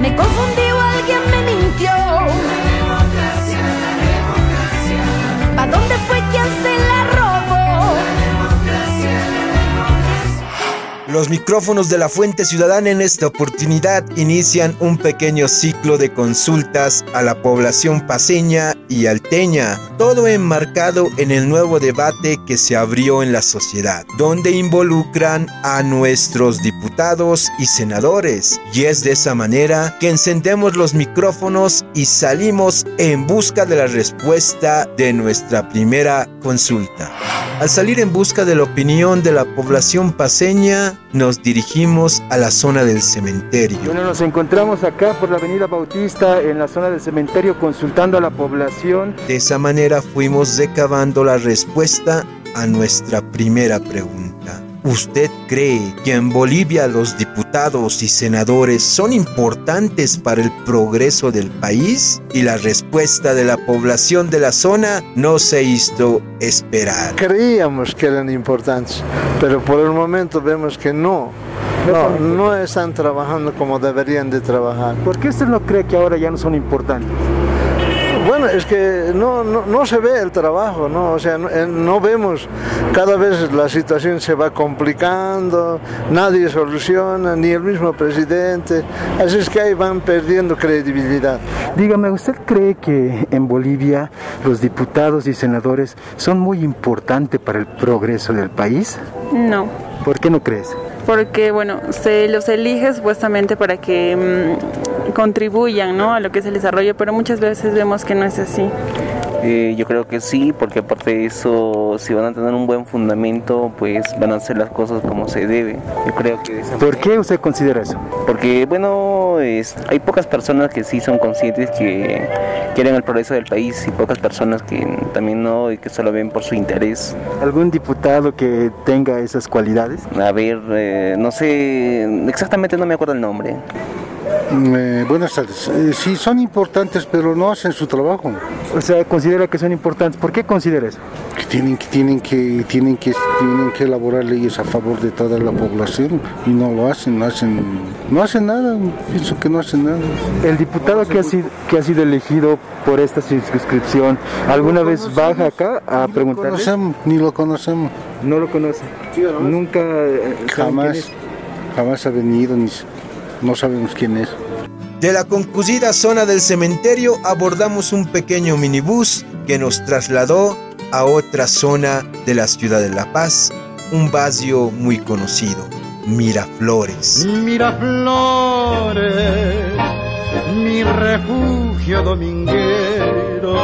Me confundí o alguien me mintió. Los micrófonos de la Fuente Ciudadana en esta oportunidad inician un pequeño ciclo de consultas a la población paseña y alteña, todo enmarcado en el nuevo debate que se abrió en la sociedad, donde involucran a nuestros diputados y senadores. Y es de esa manera que encendemos los micrófonos y salimos en busca de la respuesta de nuestra primera consulta. Al salir en busca de la opinión de la población paseña, nos dirigimos a la zona del cementerio. Bueno, nos encontramos acá por la avenida Bautista en la zona del cementerio consultando a la población. De esa manera fuimos recabando la respuesta a nuestra primera pregunta. ¿Usted cree que en Bolivia los diputados y senadores son importantes para el progreso del país? Y la respuesta de la población de la zona no se hizo esperar. Creíamos que eran importantes, pero por el momento vemos que no. No, no están trabajando como deberían de trabajar. ¿Por qué usted no cree que ahora ya no son importantes? Bueno, es que no, no, no se ve el trabajo, ¿no? O sea, no, eh, no vemos, cada vez la situación se va complicando, nadie soluciona, ni el mismo presidente, así es que ahí van perdiendo credibilidad. Dígame, ¿usted cree que en Bolivia los diputados y senadores son muy importantes para el progreso del país? No, ¿Por qué no crees? Porque bueno, se los elige supuestamente para que mm, contribuyan ¿no? a lo que es el desarrollo, pero muchas veces vemos que no es así. Eh, yo creo que sí, porque aparte de eso, si van a tener un buen fundamento, pues van a hacer las cosas como se debe. Yo creo que de esa ¿Por manera- qué usted considera eso? Porque, bueno, es- hay pocas personas que sí son conscientes que quieren el progreso del país y pocas personas que también no y que solo ven por su interés. ¿Algún diputado que tenga esas cualidades? A ver, eh, no sé, exactamente no me acuerdo el nombre. Eh, buenas tardes. Eh, sí, son importantes, pero no hacen su trabajo. O sea, considera que son importantes. ¿Por qué considera eso? Que tienen que tienen que tienen que tienen que elaborar leyes a favor de toda la población y no lo hacen, no hacen no hacen nada. Pienso que no hacen nada. El diputado que ha sido, que ha sido elegido por esta circunscripción, ¿alguna vez baja acá a No lo preguntarle? conocemos, ni lo conocemos. No lo conoce. Nunca. eh, ¿saben quién Jamás, jamás ha venido, ni no sabemos quién es. De la concluida zona del cementerio abordamos un pequeño minibús que nos trasladó a otra zona de la ciudad de La Paz, un barrio muy conocido, Miraflores. Miraflores, mi refugio dominguero,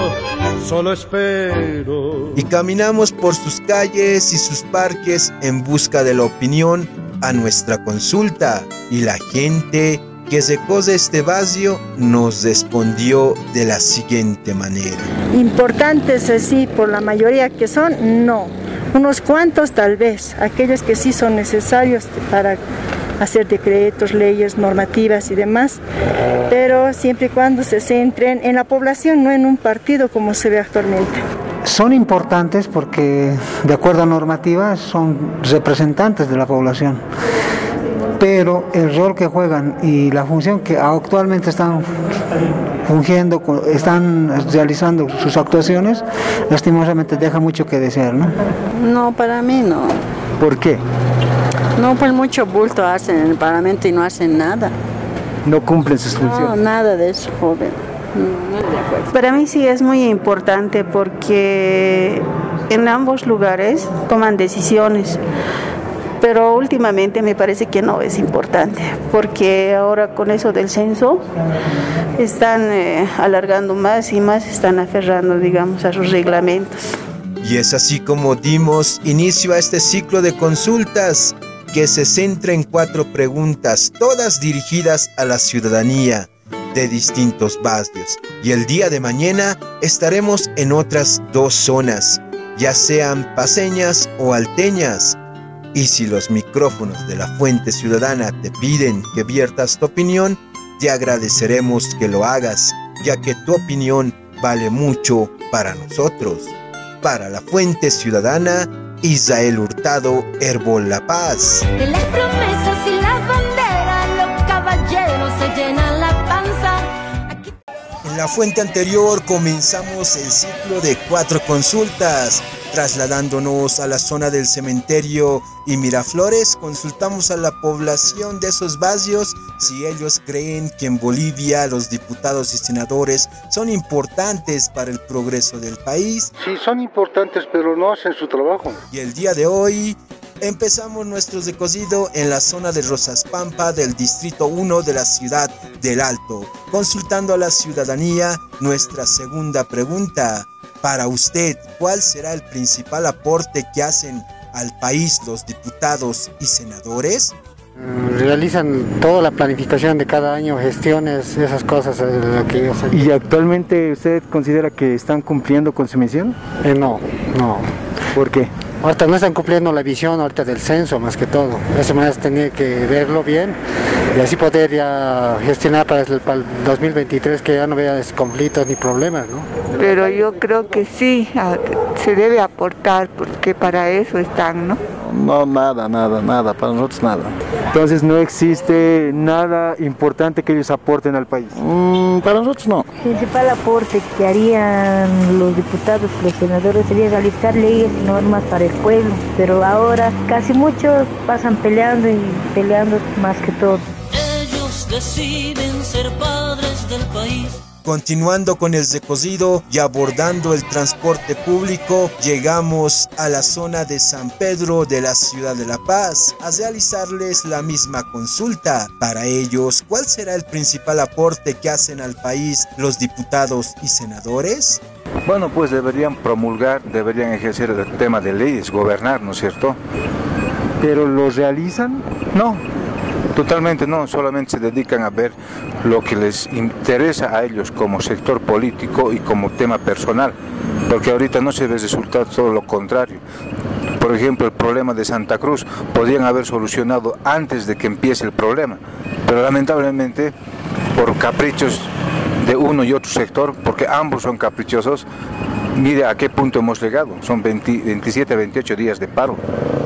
solo espero. Y caminamos por sus calles y sus parques en busca de la opinión a nuestra consulta y la gente que secó de este barrio nos respondió de la siguiente manera. Importantes así, por la mayoría que son, no. Unos cuantos tal vez, aquellos que sí son necesarios para hacer decretos, leyes, normativas y demás, pero siempre y cuando se centren en la población, no en un partido como se ve actualmente. Son importantes porque, de acuerdo a normativa, son representantes de la población. Pero el rol que juegan y la función que actualmente están fungiendo, están realizando sus actuaciones, lastimosamente deja mucho que desear, ¿no? No, para mí no. ¿Por qué? No, pues mucho bulto hacen en el Parlamento y no hacen nada. No cumplen sus No, funciones. nada de eso, joven. Para mí sí es muy importante porque en ambos lugares toman decisiones, pero últimamente me parece que no es importante, porque ahora con eso del censo están eh, alargando más y más están aferrando, digamos, a sus reglamentos. Y es así como dimos inicio a este ciclo de consultas que se centra en cuatro preguntas, todas dirigidas a la ciudadanía de distintos barrios. Y el día de mañana estaremos en otras dos zonas, ya sean paseñas o alteñas. Y si los micrófonos de la Fuente Ciudadana te piden que viertas tu opinión, te agradeceremos que lo hagas, ya que tu opinión vale mucho para nosotros. Para la Fuente Ciudadana, Israel Hurtado, Herbol la paz. En la fuente anterior comenzamos el ciclo de cuatro consultas. Trasladándonos a la zona del cementerio y Miraflores, consultamos a la población de esos barrios si ellos creen que en Bolivia los diputados y senadores son importantes para el progreso del país. Sí, son importantes, pero no hacen su trabajo. Y el día de hoy empezamos nuestro recocido en la zona de Rosas Pampa del Distrito 1 de la ciudad del Alto, consultando a la ciudadanía nuestra segunda pregunta. Para usted, ¿cuál será el principal aporte que hacen al país los diputados y senadores? Mm, realizan toda la planificación de cada año, gestiones, esas cosas. Que ellos ¿Y actualmente usted considera que están cumpliendo con su misión? Eh, no, no. ¿Por qué? Ahorita no están cumpliendo la visión ahorita del censo más que todo. Eso más tenía que verlo bien y así poder ya gestionar para el, para el 2023 que ya no vea conflictos ni problemas, ¿no? Pero yo creo que sí, se debe aportar porque para eso están, ¿no? No, nada, nada, nada, para nosotros nada. Entonces no existe nada importante que ellos aporten al país. Mm, para nosotros no. El principal aporte que harían los diputados, los senadores sería realizar leyes y normas para el pueblo, pero ahora casi muchos pasan peleando y peleando más que todo. Ellos deciden ser padres Continuando con el recocido y abordando el transporte público, llegamos a la zona de San Pedro de la ciudad de La Paz a realizarles la misma consulta. Para ellos, ¿cuál será el principal aporte que hacen al país los diputados y senadores? Bueno, pues deberían promulgar, deberían ejercer el tema de leyes, gobernar, ¿no es cierto? ¿Pero lo realizan? No, Totalmente no, solamente se dedican a ver lo que les interesa a ellos como sector político y como tema personal, porque ahorita no se ve resultado, todo lo contrario. Por ejemplo, el problema de Santa Cruz podrían haber solucionado antes de que empiece el problema, pero lamentablemente por caprichos de uno y otro sector, porque ambos son caprichosos, mire a qué punto hemos llegado. Son 27, 28 días de paro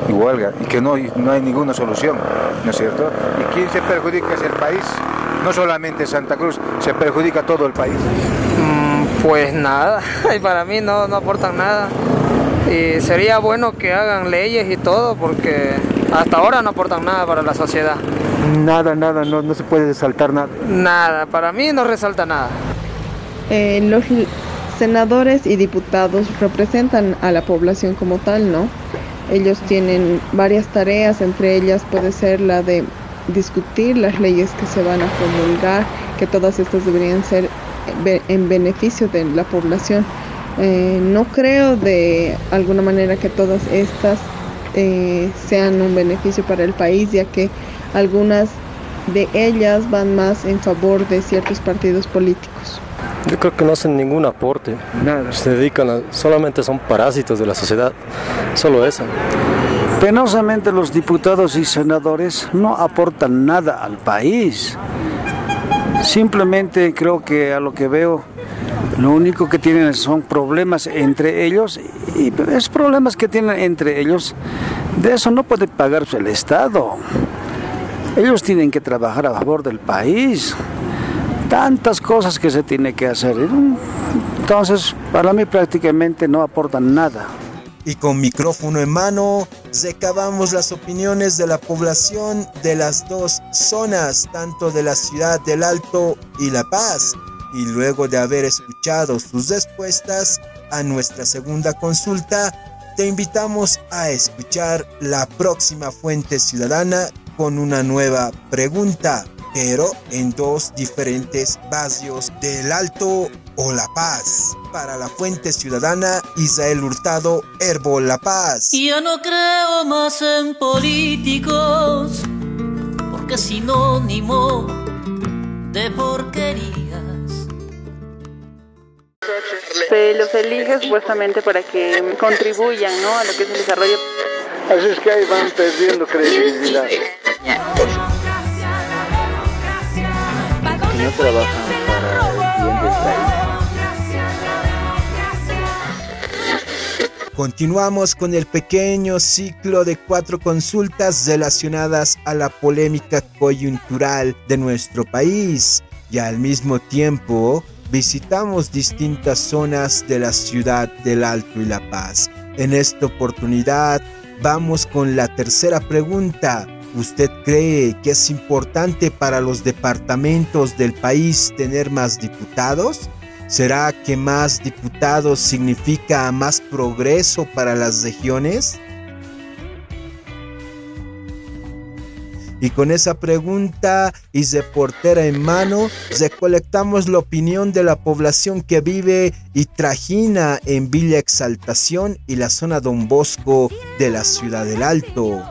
y huelga y que no, no hay ninguna solución, ¿no es cierto? ¿Y quién se perjudica es el país? No solamente Santa Cruz, se perjudica todo el país. Mm, pues nada, para mí no, no aportan nada. Y sería bueno que hagan leyes y todo porque hasta ahora no aportan nada para la sociedad. Nada, nada, no, no se puede resaltar nada. Nada, para mí no resalta nada. Eh, los senadores y diputados representan a la población como tal, ¿no? Ellos tienen varias tareas, entre ellas puede ser la de discutir las leyes que se van a promulgar, que todas estas deberían ser en beneficio de la población. Eh, no creo de alguna manera que todas estas eh, sean un beneficio para el país, ya que algunas de ellas van más en favor de ciertos partidos políticos. Yo creo que no hacen ningún aporte. Nada. Se dedican a, solamente son parásitos de la sociedad. Solo eso. Penosamente los diputados y senadores no aportan nada al país. Simplemente creo que a lo que veo, lo único que tienen son problemas entre ellos y es problemas que tienen entre ellos. De eso no puede pagarse el Estado. Ellos tienen que trabajar a favor del país tantas cosas que se tiene que hacer. Entonces, para mí prácticamente no aportan nada. Y con micrófono en mano, recabamos las opiniones de la población de las dos zonas, tanto de la ciudad del Alto y La Paz. Y luego de haber escuchado sus respuestas a nuestra segunda consulta, te invitamos a escuchar la próxima fuente ciudadana con una nueva pregunta pero en dos diferentes barrios del Alto o La Paz. Para la Fuente Ciudadana, Israel Hurtado, Herbo La Paz. Ya no creo más en políticos, porque es sinónimo de porquerías. Se los elige supuestamente para que contribuyan ¿no? a lo que es el desarrollo. Así es que ahí van perdiendo credibilidad Continuamos con el pequeño ciclo de cuatro consultas relacionadas a la polémica coyuntural de nuestro país y al mismo tiempo visitamos distintas zonas de la ciudad del Alto y La Paz. En esta oportunidad vamos con la tercera pregunta. ¿Usted cree que es importante para los departamentos del país tener más diputados? ¿Será que más diputados significa más progreso para las regiones? Y con esa pregunta y de portera en mano, recolectamos la opinión de la población que vive y trajina en Villa Exaltación y la zona Don Bosco de la Ciudad del Alto.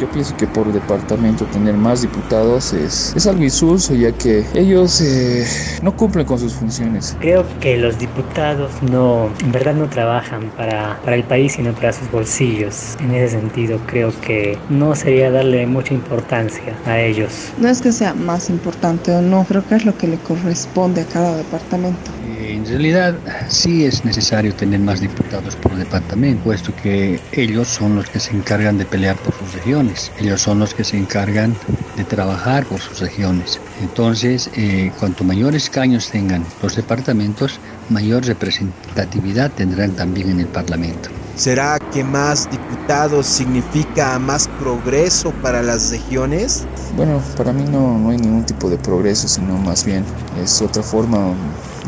Yo pienso que por departamento tener más diputados es, es algo insulso ya que ellos eh, no cumplen con sus funciones. Creo que los diputados no, en verdad no trabajan para, para el país sino para sus bolsillos. En ese sentido creo que no sería darle mucha importancia a ellos. No es que sea más importante o no, creo que es lo que le corresponde a cada departamento. En realidad sí es necesario tener más diputados por departamento, puesto que ellos son los que se encargan de pelear por sus regiones, ellos son los que se encargan de trabajar por sus regiones. Entonces, eh, cuanto mayores escaños tengan los departamentos, mayor representatividad tendrán también en el Parlamento. ¿Será que más diputados significa más progreso para las regiones? Bueno, para mí no, no hay ningún tipo de progreso, sino más bien es otra forma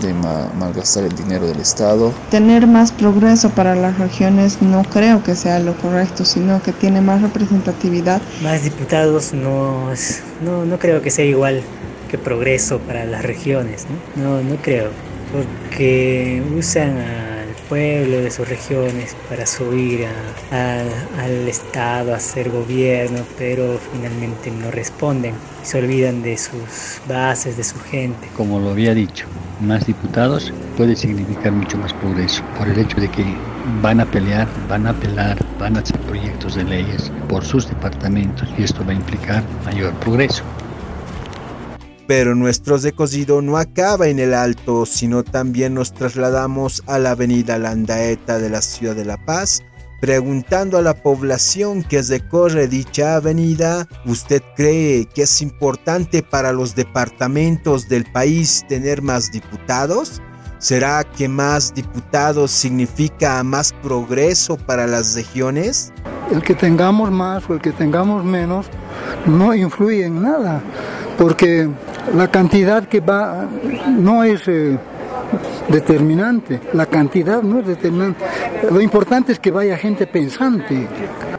de malgastar el dinero del Estado. Tener más progreso para las regiones no creo que sea lo correcto, sino que tiene más representatividad. Más diputados no, es, no, no creo que sea igual que progreso para las regiones, ¿no? No, no creo, porque usan al pueblo de sus regiones para subir a, al Estado, a hacer gobierno, pero finalmente no responden se olvidan de sus bases, de su gente. Como lo había dicho, más diputados puede significar mucho más progreso, por el hecho de que van a pelear, van a apelar, van a hacer proyectos de leyes por sus departamentos y esto va a implicar mayor progreso. Pero nuestro recorrido no acaba en el Alto, sino también nos trasladamos a la avenida Landaeta de la ciudad de La Paz, preguntando a la población que recorre dicha avenida, ¿usted cree que es importante para los departamentos del país tener más diputados? ¿Será que más diputados significa más progreso para las regiones? El que tengamos más o el que tengamos menos no influye en nada, porque la cantidad que va no es eh, determinante, la cantidad no es determinante. Lo importante es que vaya gente pensante.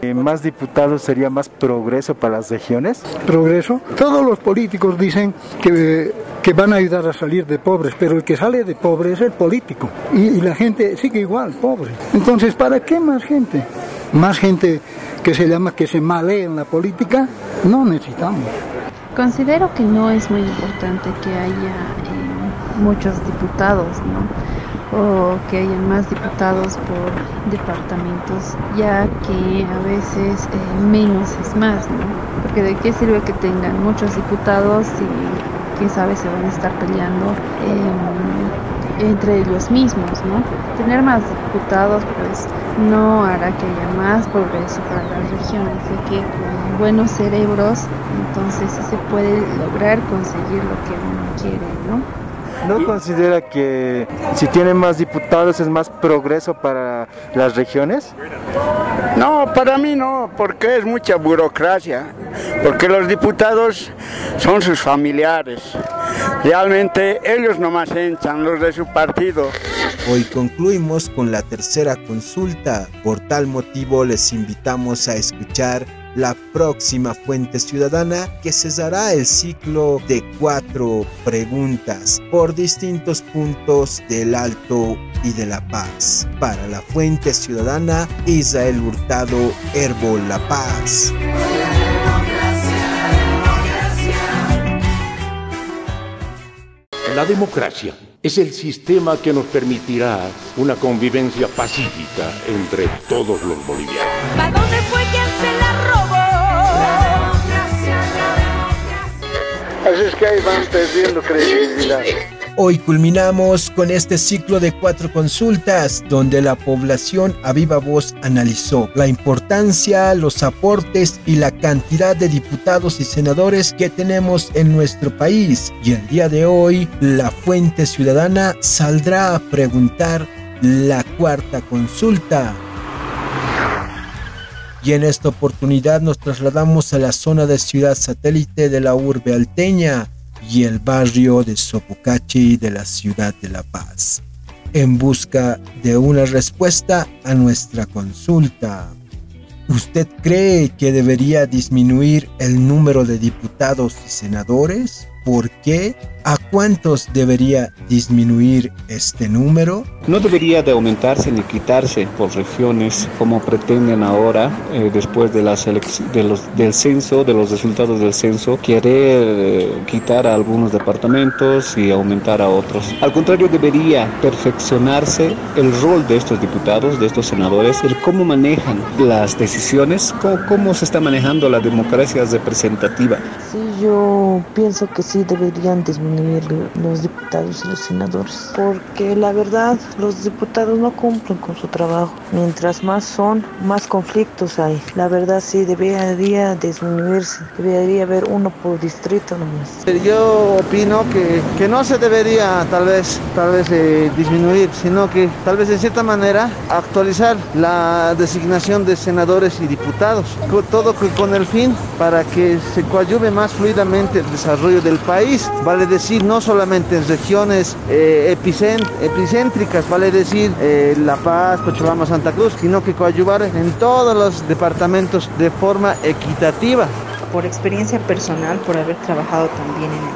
Eh, ¿Más diputados sería más progreso para las regiones? Progreso. Todos los políticos dicen que, que van a ayudar a salir de pobres, pero el que sale de pobre es el político. Y, y la gente sigue igual, pobre. Entonces, ¿para qué más gente? Más gente que se llama que se malee en la política, no necesitamos. Considero que no es muy importante que haya muchos diputados, ¿no? O que haya más diputados por departamentos, ya que a veces eh, menos es más, ¿no? Porque de qué sirve que tengan muchos diputados si quién sabe se van a estar peleando eh, entre ellos mismos, ¿no? Tener más diputados, pues no hará que haya más progreso para las regiones, ya que con buenos cerebros, entonces se puede lograr conseguir lo que uno quiere, ¿no? ¿No considera que si tiene más diputados es más progreso para las regiones? No, para mí no, porque es mucha burocracia, porque los diputados son sus familiares. Realmente ellos nomás entran, los de su partido. Hoy concluimos con la tercera consulta. Por tal motivo les invitamos a escuchar la próxima fuente ciudadana que cesará el ciclo de cuatro preguntas por distintos puntos del Alto y de La Paz. Para la fuente ciudadana, Israel Hurtado, Herbo La Paz. La democracia es el sistema que nos permitirá una convivencia pacífica entre todos los bolivianos. Es que ahí van perdiendo credibilidad. Hoy culminamos con este ciclo de cuatro consultas donde la población a viva voz analizó la importancia, los aportes y la cantidad de diputados y senadores que tenemos en nuestro país. Y el día de hoy la fuente ciudadana saldrá a preguntar la cuarta consulta. Y en esta oportunidad nos trasladamos a la zona de ciudad satélite de la urbe alteña y el barrio de Sopocachi de la ciudad de La Paz, en busca de una respuesta a nuestra consulta. ¿Usted cree que debería disminuir el número de diputados y senadores? ¿Por qué? ¿A cuántos debería disminuir este número? No debería de aumentarse ni quitarse por regiones como pretenden ahora, eh, después de, la de los, del censo, de los resultados del censo, querer eh, quitar a algunos departamentos y aumentar a otros. Al contrario, debería perfeccionarse el rol de estos diputados, de estos senadores, el cómo manejan las decisiones, cómo, cómo se está manejando la democracia representativa. Sí, yo pienso que sí deberían disminuir los diputados y los senadores, porque la verdad los diputados no cumplen con su trabajo. Mientras más son, más conflictos hay. La verdad sí debería disminuirse, debería haber uno por distrito nomás. Yo opino que, que no se debería tal vez, tal vez eh, disminuir, sino que tal vez de cierta manera actualizar la designación de senadores y diputados, todo con el fin para que se coadyuve más fluidamente el desarrollo del país, vale decir decir, no solamente en regiones eh, epicéntricas, vale decir eh, La Paz, Cochabamba, Santa Cruz, sino que coadyuvar en todos los departamentos de forma equitativa. Por experiencia personal, por haber trabajado también en el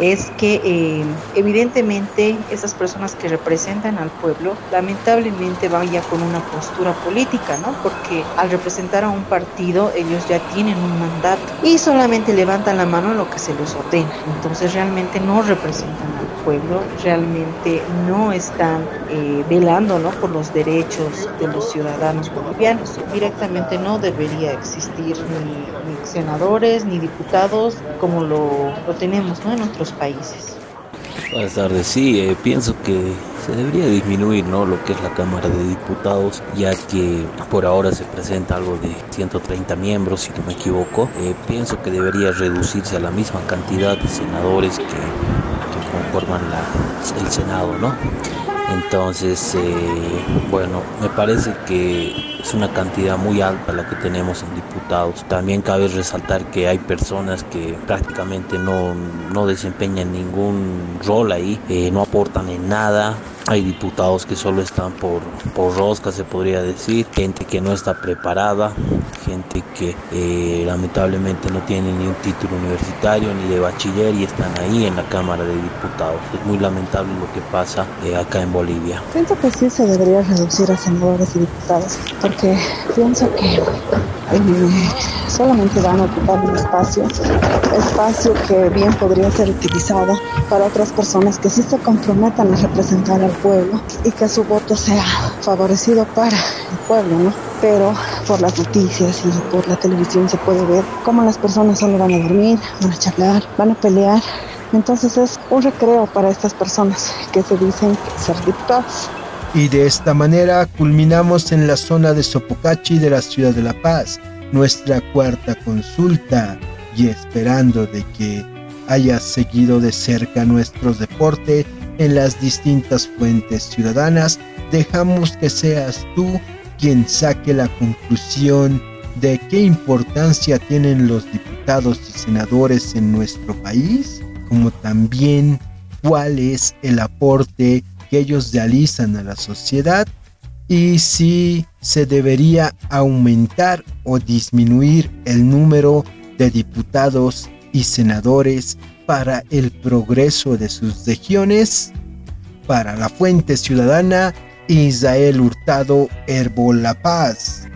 es que eh, evidentemente esas personas que representan al pueblo lamentablemente van ya con una postura política, ¿no? Porque al representar a un partido ellos ya tienen un mandato y solamente levantan la mano en lo que se les ordena. Entonces realmente no representan al pueblo, realmente no están eh, velando ¿no? por los derechos de los ciudadanos bolivianos. Directamente no debería existir ni, senadores ni diputados como lo tenemos ¿no? En otros países. Buenas tardes, sí, eh, pienso que se debería disminuir ¿no? lo que es la Cámara de Diputados, ya que por ahora se presenta algo de 130 miembros, si no me equivoco. Eh, pienso que debería reducirse a la misma cantidad de senadores que, conforman el Senado, ¿no? Entonces, eh, bueno, me parece que es una cantidad muy alta la que tenemos en diputados. También cabe resaltar que hay personas que prácticamente no, no desempeñan ningún rol ahí, eh, no aportan en nada, hay diputados que solo están por, por rosca, se podría decir, gente que no está preparada, gente que eh, lamentablemente no tiene ni un título universitario ni de bachiller y están ahí en la Cámara de Diputados. Es muy lamentable lo que pasa eh, acá en Bolivia. Pienso que sí se debería reducir a senadores y diputados, porque pienso que solamente van a ocupar un espacio, espacio que bien podría ser utilizado para otras personas que sí se comprometan a representar al pueblo y que su voto sea favorecido para el pueblo, ¿no? Pero por las noticias y por la televisión se puede ver cómo las personas solo van a dormir, van a charlar, van a pelear. Entonces es un recreo para estas personas que se dicen ser diputados. Y de esta manera culminamos en la zona de Sopocachi de la ciudad de La Paz, nuestra cuarta consulta y esperando de que hayas seguido de cerca nuestros deportes en las distintas fuentes ciudadanas, dejamos que seas tú quien saque la conclusión de qué importancia tienen los diputados y senadores en nuestro país, como también cuál es el aporte que ellos realizan a la sociedad y si se debería aumentar o disminuir el número de diputados y senadores para el progreso de sus regiones. Para la Fuente Ciudadana, Israel Hurtado, Herbol La Paz.